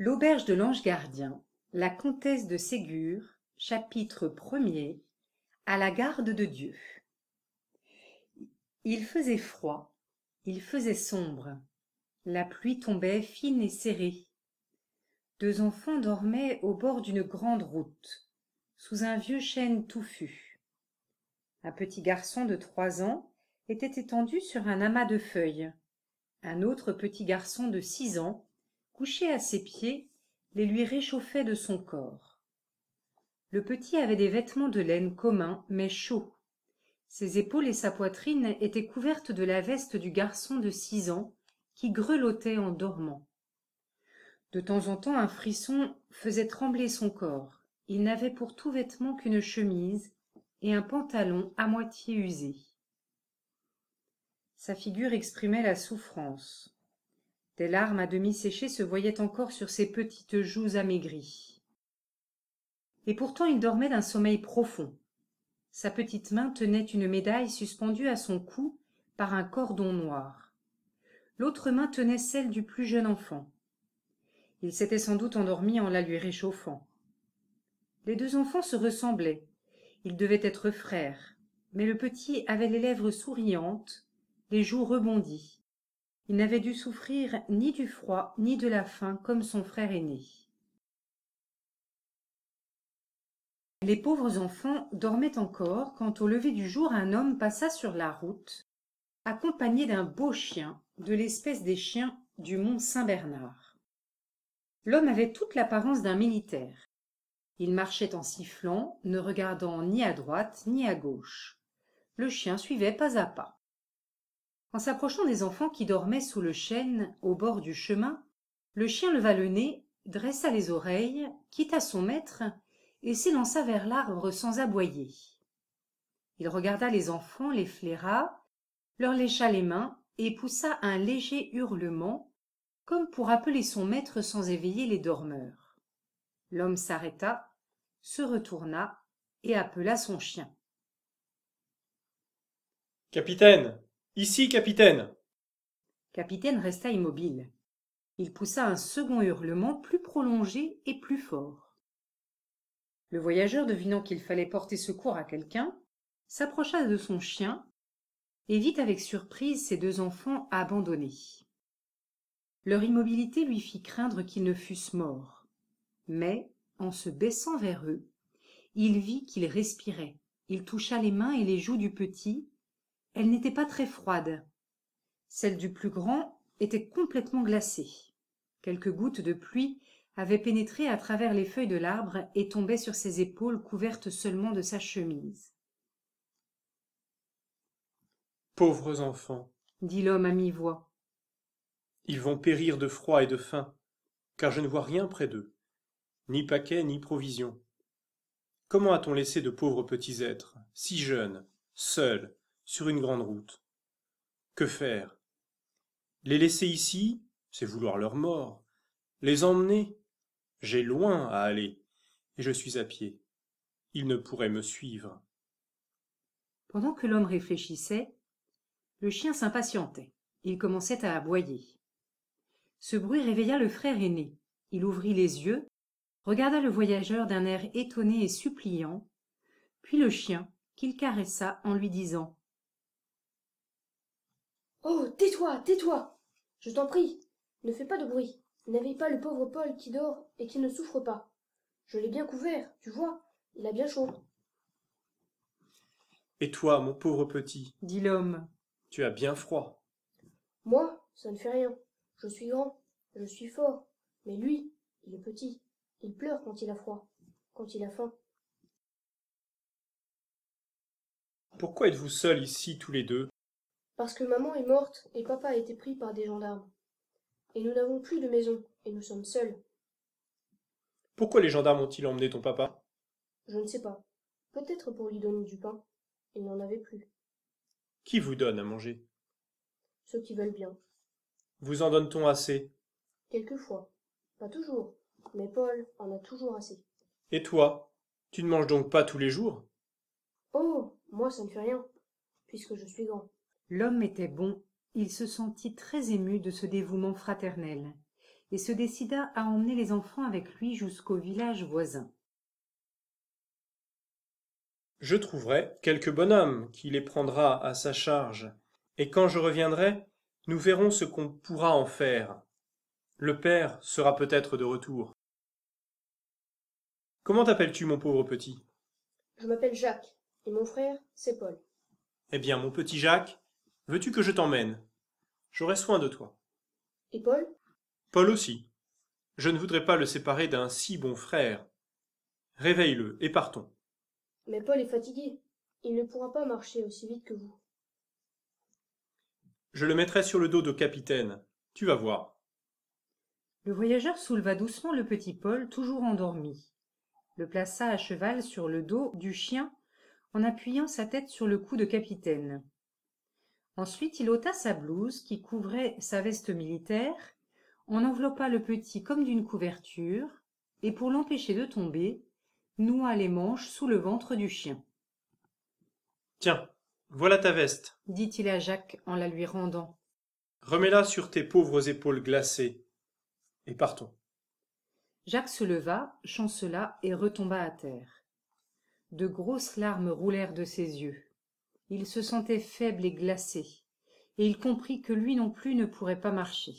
L'auberge de l'ange gardien, la comtesse de Ségur, chapitre premier À la garde de Dieu. Il faisait froid, il faisait sombre, la pluie tombait fine et serrée. Deux enfants dormaient au bord d'une grande route, sous un vieux chêne touffu. Un petit garçon de trois ans était étendu sur un amas de feuilles. Un autre petit garçon de six ans couché à ses pieds les lui réchauffait de son corps. Le petit avait des vêtements de laine communs mais chauds. Ses épaules et sa poitrine étaient couvertes de la veste du garçon de six ans qui grelottait en dormant. De temps en temps un frisson faisait trembler son corps. Il n'avait pour tout vêtement qu'une chemise et un pantalon à moitié usé. Sa figure exprimait la souffrance des larmes à demi séchées se voyaient encore sur ses petites joues amaigries. Et pourtant il dormait d'un sommeil profond. Sa petite main tenait une médaille suspendue à son cou par un cordon noir. L'autre main tenait celle du plus jeune enfant. Il s'était sans doute endormi en la lui réchauffant. Les deux enfants se ressemblaient. Ils devaient être frères. Mais le petit avait les lèvres souriantes les joues rebondies il n'avait dû souffrir ni du froid ni de la faim comme son frère aîné. Les pauvres enfants dormaient encore quand au lever du jour un homme passa sur la route accompagné d'un beau chien de l'espèce des chiens du mont saint-bernard. L'homme avait toute l'apparence d'un militaire. Il marchait en sifflant ne regardant ni à droite ni à gauche. Le chien suivait pas à pas en s'approchant des enfants qui dormaient sous le chêne au bord du chemin le chien leva le nez dressa les oreilles quitta son maître et s'élança vers l'arbre sans aboyer. Il regarda les enfants les flaira leur lécha les mains et poussa un léger hurlement comme pour appeler son maître sans éveiller les dormeurs. L'homme s'arrêta se retourna et appela son chien. Capitaine Ici, capitaine. Capitaine resta immobile. Il poussa un second hurlement plus prolongé et plus fort. Le voyageur, devinant qu'il fallait porter secours à quelqu'un, s'approcha de son chien et vit avec surprise ses deux enfants abandonnés. Leur immobilité lui fit craindre qu'ils ne fussent morts. Mais, en se baissant vers eux, il vit qu'ils respiraient. Il toucha les mains et les joues du petit, elle n'était pas très froide. Celle du plus grand était complètement glacée. Quelques gouttes de pluie avaient pénétré à travers les feuilles de l'arbre et tombaient sur ses épaules couvertes seulement de sa chemise. Pauvres enfants dit l'homme à mi-voix. ils vont périr de froid et de faim car je ne vois rien près d'eux ni paquet ni provisions. Comment a-t-on laissé de pauvres petits êtres si jeunes seuls sur une grande route. Que faire? Les laisser ici, c'est vouloir leur mort. Les emmener J'ai loin à aller, et je suis à pied. Ils ne pourraient me suivre. Pendant que l'homme réfléchissait, le chien s'impatientait. Il commençait à aboyer. Ce bruit réveilla le frère aîné. Il ouvrit les yeux, regarda le voyageur d'un air étonné et suppliant, puis le chien, qu'il caressa en lui disant Oh, tais-toi, tais-toi Je t'en prie, ne fais pas de bruit. N'éveille pas le pauvre Paul qui dort et qui ne souffre pas. Je l'ai bien couvert, tu vois, il a bien chaud. Et toi, mon pauvre petit dit l'homme. Tu as bien froid. Moi, ça ne fait rien. Je suis grand, je suis fort. Mais lui, il est petit. Il pleure quand il a froid, quand il a faim. Pourquoi êtes-vous seuls ici tous les deux? Parce que maman est morte et papa a été pris par des gendarmes. Et nous n'avons plus de maison, et nous sommes seuls. Pourquoi les gendarmes ont-ils emmené ton papa? Je ne sais pas. Peut-être pour lui donner du pain. Il n'en avait plus. Qui vous donne à manger? Ceux qui veulent bien. Vous en donne-t-on assez? Quelquefois. Pas toujours. Mais Paul en a toujours assez. Et toi? Tu ne manges donc pas tous les jours? Oh Moi ça ne fait rien, puisque je suis grand. L'homme était bon, il se sentit très ému de ce dévouement fraternel. et se décida à emmener les enfants avec lui jusqu'au village voisin. Je trouverai quelque bonhomme qui les prendra à sa charge, et quand je reviendrai, nous verrons ce qu'on pourra en faire. Le père sera peut-être de retour. Comment t'appelles-tu, mon pauvre petit? Je m'appelle Jacques, et mon frère, c'est Paul. Eh bien, mon petit Jacques, veux-tu que je t'emmène? J'aurai soin de toi. Et Paul? Paul aussi. Je ne voudrais pas le séparer d'un si bon frère. Réveille-le et partons. Mais Paul est fatigué. Il ne pourra pas marcher aussi vite que vous. Je le mettrai sur le dos de capitaine. Tu vas voir. Le voyageur souleva doucement le petit Paul, toujours endormi, le plaça à cheval sur le dos du chien en appuyant sa tête sur le cou de capitaine. Ensuite il ôta sa blouse qui couvrait sa veste militaire, en enveloppa le petit comme d'une couverture, et pour l'empêcher de tomber, noua les manches sous le ventre du chien. Tiens, voilà ta veste. dit-il à Jacques en la lui rendant. Remets-la sur tes pauvres épaules glacées. Et partons. Jacques se leva, chancela et retomba à terre. De grosses larmes roulèrent de ses yeux. Il se sentait faible et glacé, et il comprit que lui non plus ne pourrait pas marcher.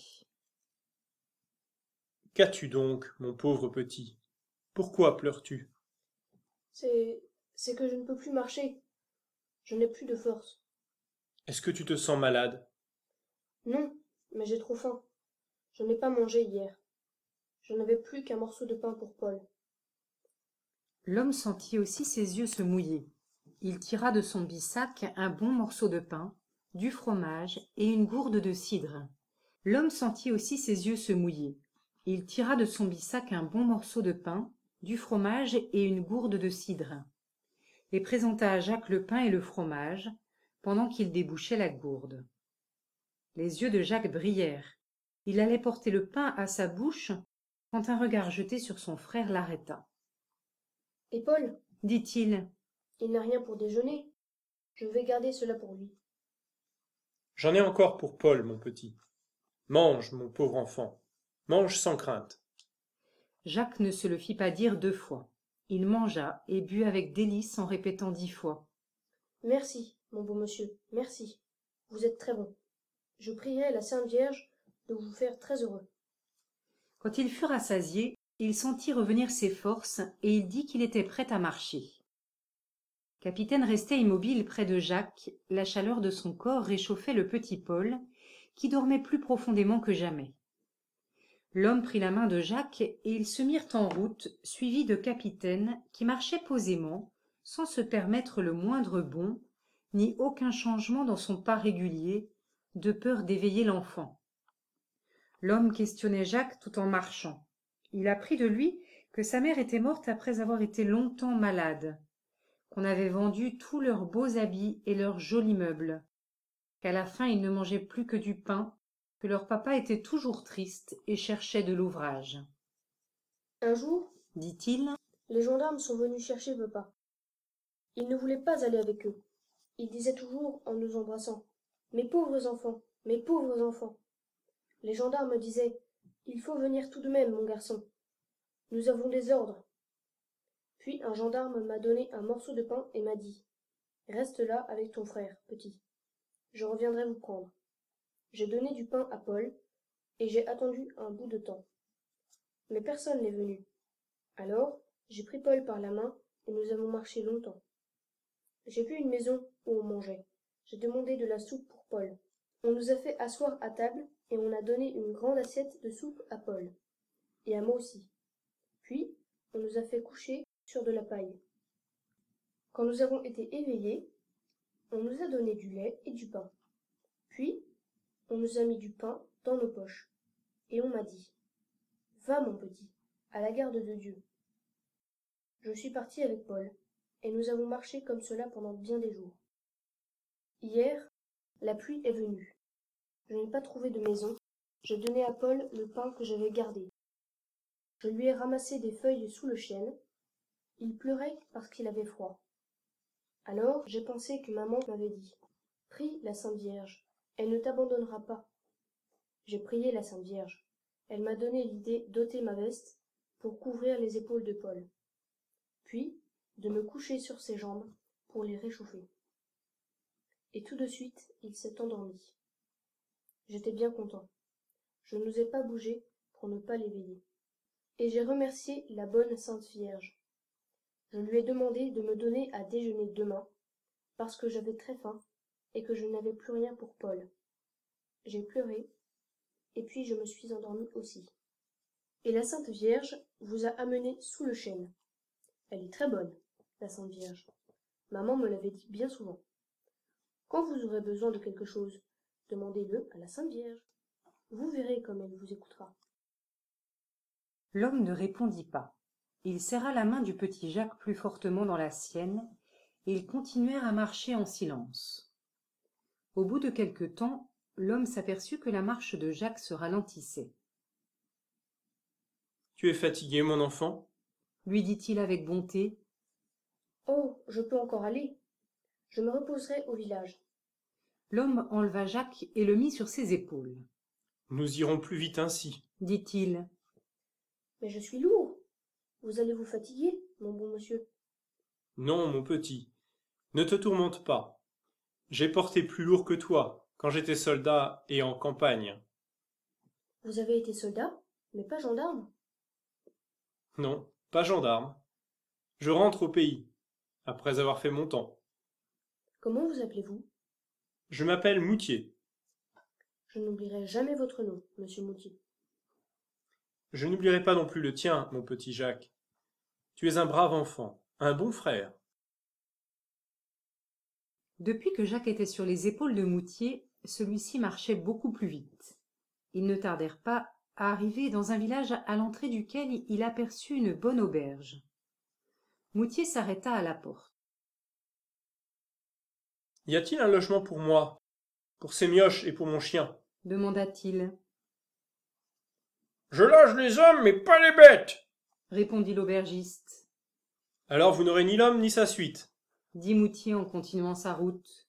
Qu'as-tu donc, mon pauvre petit? Pourquoi pleures-tu? C'est. c'est que je ne peux plus marcher. Je n'ai plus de force. Est-ce que tu te sens malade? Non, mais j'ai trop faim. Je n'ai pas mangé hier. Je n'avais plus qu'un morceau de pain pour Paul. L'homme sentit aussi ses yeux se mouiller. Il tira de son bissac un bon morceau de pain, du fromage et une gourde de cidre. L'homme sentit aussi ses yeux se mouiller. Il tira de son bissac un bon morceau de pain, du fromage et une gourde de cidre, et présenta à Jacques le pain et le fromage, pendant qu'il débouchait la gourde. Les yeux de Jacques brillèrent. Il allait porter le pain à sa bouche quand un regard jeté sur son frère l'arrêta. Et Paul Dit-il, Il n'a rien pour déjeuner. Je vais garder cela pour lui. J'en ai encore pour Paul, mon petit. Mange, mon pauvre enfant. Mange sans crainte. Jacques ne se le fit pas dire deux fois. Il mangea et but avec délice en répétant dix fois. Merci, mon beau monsieur, merci. Vous êtes très bon. Je prierai la Sainte Vierge de vous faire très heureux. Quand il fut rassasié, il sentit revenir ses forces et il dit qu'il était prêt à marcher. Capitaine restait immobile près de Jacques, la chaleur de son corps réchauffait le petit Paul, qui dormait plus profondément que jamais. L'homme prit la main de Jacques et ils se mirent en route, suivis de Capitaine, qui marchait posément, sans se permettre le moindre bond, ni aucun changement dans son pas régulier, de peur d'éveiller l'enfant. L'homme questionnait Jacques tout en marchant. Il apprit de lui que sa mère était morte après avoir été longtemps malade, qu'on avait vendu tous leurs beaux habits et leurs jolis meubles, qu'à la fin ils ne mangeaient plus que du pain, que leur papa était toujours triste et cherchait de l'ouvrage. Un jour, Dit-il, les gendarmes sont venus chercher papa. Ils ne voulaient pas aller avec eux. Ils disaient toujours en nous embrassant Mes pauvres enfants, mes pauvres enfants. Les gendarmes disaient Il faut venir tout de même, mon garçon. Nous avons des ordres. Puis un gendarme m'a donné un morceau de pain et m'a dit Reste là avec ton frère, petit. Je reviendrai vous prendre. J'ai donné du pain à Paul, et j'ai attendu un bout de temps. Mais personne n'est venu. Alors, j'ai pris Paul par la main, et nous avons marché longtemps. J'ai vu une maison où on mangeait. J'ai demandé de la soupe pour Paul. On nous a fait asseoir à table, et on a donné une grande assiette de soupe à Paul. Et à moi aussi. Puis, on nous a fait coucher sur de la paille. Quand nous avons été éveillés, on nous a donné du lait et du pain. Puis, on nous a mis du pain dans nos poches. Et on m'a dit Va, mon petit, à la garde de Dieu. Je suis parti avec Paul, et nous avons marché comme cela pendant bien des jours. Hier, la pluie est venue. Je n'ai pas trouvé de maison. J'ai donné à Paul le pain que j'avais gardé. Je lui ai ramassé des feuilles sous le chêne. Il pleurait parce qu'il avait froid. Alors j'ai pensé que maman m'avait dit Prie la Sainte Vierge, elle ne t'abandonnera pas. J'ai prié la Sainte Vierge. Elle m'a donné l'idée d'ôter ma veste pour couvrir les épaules de Paul, puis de me coucher sur ses jambes pour les réchauffer. Et tout de suite il s'est endormi. J'étais bien content. Je n'osais pas bouger pour ne pas l'éveiller. Et j'ai remercié la bonne Sainte Vierge. Je lui ai demandé de me donner à déjeuner demain, parce que j'avais très faim et que je n'avais plus rien pour Paul. J'ai pleuré, et puis je me suis endormie aussi. Et la Sainte Vierge vous a amené sous le chêne. Elle est très bonne, la Sainte Vierge. Maman me l'avait dit bien souvent. Quand vous aurez besoin de quelque chose, demandez-le à la Sainte Vierge. Vous verrez comme elle vous écoutera. L'homme ne répondit pas. Il serra la main du petit Jacques plus fortement dans la sienne, et ils continuèrent à marcher en silence. Au bout de quelque temps, l'homme s'aperçut que la marche de Jacques se ralentissait. Tu es fatigué, mon enfant? lui dit-il avec bonté. Oh, je peux encore aller. Je me reposerai au village. L'homme enleva Jacques et le mit sur ses épaules. Nous irons plus vite ainsi, dit-il. Mais je suis lourd. Vous allez vous fatiguer, mon bon monsieur. Non, mon petit, ne te tourmente pas. J'ai porté plus lourd que toi quand j'étais soldat et en campagne. Vous avez été soldat, mais pas gendarme. Non, pas gendarme. Je rentre au pays, après avoir fait mon temps. Comment vous appelez-vous? Je m'appelle Moutier. Je n'oublierai jamais votre nom, monsieur Moutier. Je n'oublierai pas non plus le tien, mon petit Jacques. Tu es un brave enfant, un bon frère. Depuis que Jacques était sur les épaules de Moutier, celui-ci marchait beaucoup plus vite. Ils ne tardèrent pas à arriver dans un village à l'entrée duquel il aperçut une bonne auberge. Moutier s'arrêta à la porte. Y a-t-il un logement pour moi, pour ces mioches et pour mon chien? demanda-t-il. Je loge les hommes, mais pas les bêtes répondit l'aubergiste. Alors vous n'aurez ni l'homme ni sa suite, dit Moutier en continuant sa route.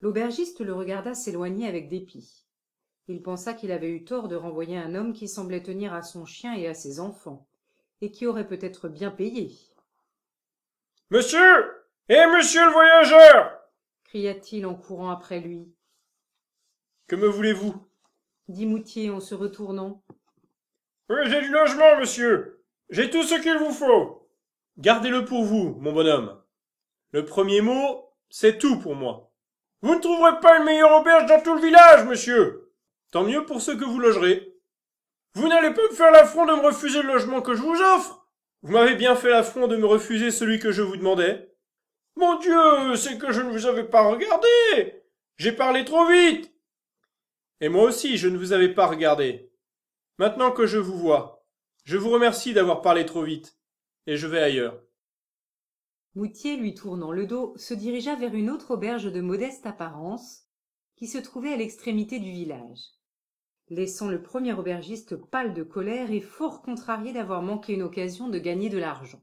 L'aubergiste le regarda s'éloigner avec dépit. Il pensa qu'il avait eu tort de renvoyer un homme qui semblait tenir à son chien et à ses enfants, et qui aurait peut-être bien payé. Monsieur Eh monsieur le voyageur cria-t-il en courant après lui. Que me voulez-vous? Dit Moutier en se retournant. j'ai du logement, monsieur. J'ai tout ce qu'il vous faut. Gardez-le pour vous, mon bonhomme. Le premier mot, c'est tout pour moi. Vous ne trouverez pas une meilleure auberge dans tout le village, monsieur. Tant mieux pour ceux que vous logerez. Vous n'allez pas me faire l'affront de me refuser le logement que je vous offre. Vous m'avez bien fait l'affront de me refuser celui que je vous demandais. Mon Dieu, c'est que je ne vous avais pas regardé. J'ai parlé trop vite. Et moi aussi, je ne vous avais pas regardé. Maintenant que je vous vois, je vous remercie d'avoir parlé trop vite, et je vais ailleurs. Moutier, lui tournant le dos, se dirigea vers une autre auberge de modeste apparence, qui se trouvait à l'extrémité du village laissant le premier aubergiste pâle de colère et fort contrarié d'avoir manqué une occasion de gagner de l'argent